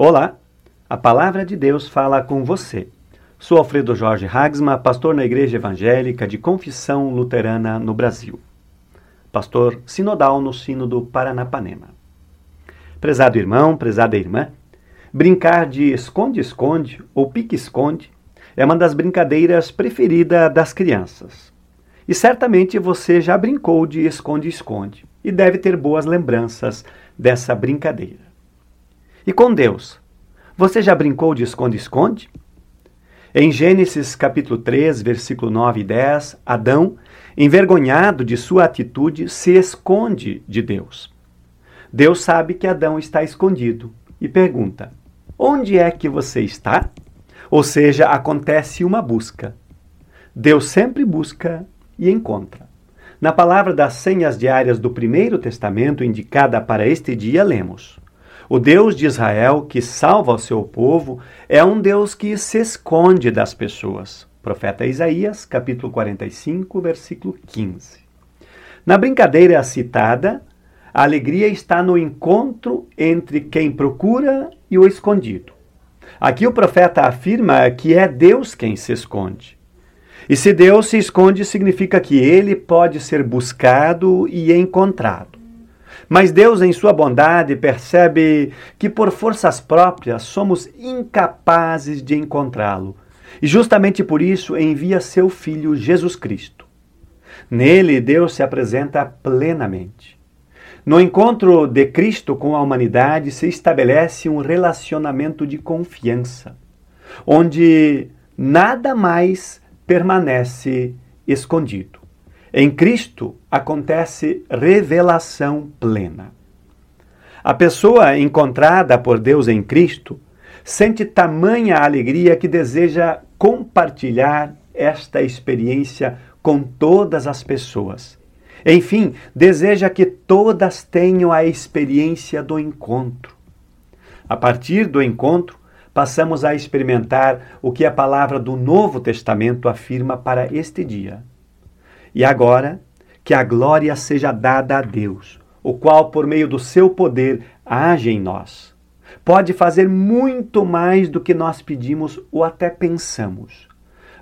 Olá, a palavra de Deus fala com você. Sou Alfredo Jorge Hagsma, pastor na Igreja Evangélica de Confissão Luterana no Brasil. Pastor sinodal no Sino do Paranapanema. Prezado irmão, prezada irmã, brincar de esconde-esconde ou pique-esconde é uma das brincadeiras preferidas das crianças. E certamente você já brincou de esconde-esconde e deve ter boas lembranças dessa brincadeira. E com Deus? Você já brincou de esconde-esconde? Em Gênesis capítulo 3, versículo 9 e 10, Adão, envergonhado de sua atitude, se esconde de Deus. Deus sabe que Adão está escondido e pergunta: Onde é que você está? Ou seja, acontece uma busca. Deus sempre busca e encontra. Na palavra das senhas diárias do Primeiro Testamento indicada para este dia, lemos: o Deus de Israel, que salva o seu povo, é um Deus que se esconde das pessoas. Profeta Isaías, capítulo 45, versículo 15. Na brincadeira citada, a alegria está no encontro entre quem procura e o escondido. Aqui o profeta afirma que é Deus quem se esconde. E se Deus se esconde, significa que ele pode ser buscado e encontrado. Mas Deus, em sua bondade, percebe que por forças próprias somos incapazes de encontrá-lo. E justamente por isso envia seu Filho Jesus Cristo. Nele, Deus se apresenta plenamente. No encontro de Cristo com a humanidade se estabelece um relacionamento de confiança, onde nada mais permanece escondido. Em Cristo acontece revelação plena. A pessoa encontrada por Deus em Cristo sente tamanha alegria que deseja compartilhar esta experiência com todas as pessoas. Enfim, deseja que todas tenham a experiência do encontro. A partir do encontro, passamos a experimentar o que a palavra do Novo Testamento afirma para este dia. E agora, que a glória seja dada a Deus, o qual, por meio do seu poder, age em nós. Pode fazer muito mais do que nós pedimos ou até pensamos.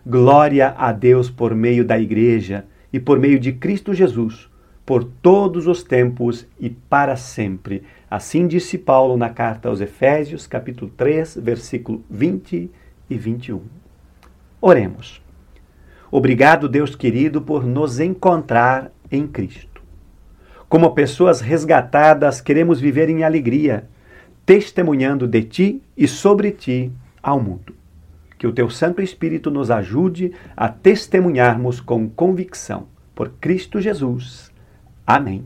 Glória a Deus por meio da Igreja e por meio de Cristo Jesus, por todos os tempos e para sempre. Assim disse Paulo na carta aos Efésios, capítulo 3, versículo 20 e 21. Oremos. Obrigado, Deus querido, por nos encontrar em Cristo. Como pessoas resgatadas, queremos viver em alegria, testemunhando de Ti e sobre Ti ao mundo. Que o Teu Santo Espírito nos ajude a testemunharmos com convicção. Por Cristo Jesus. Amém.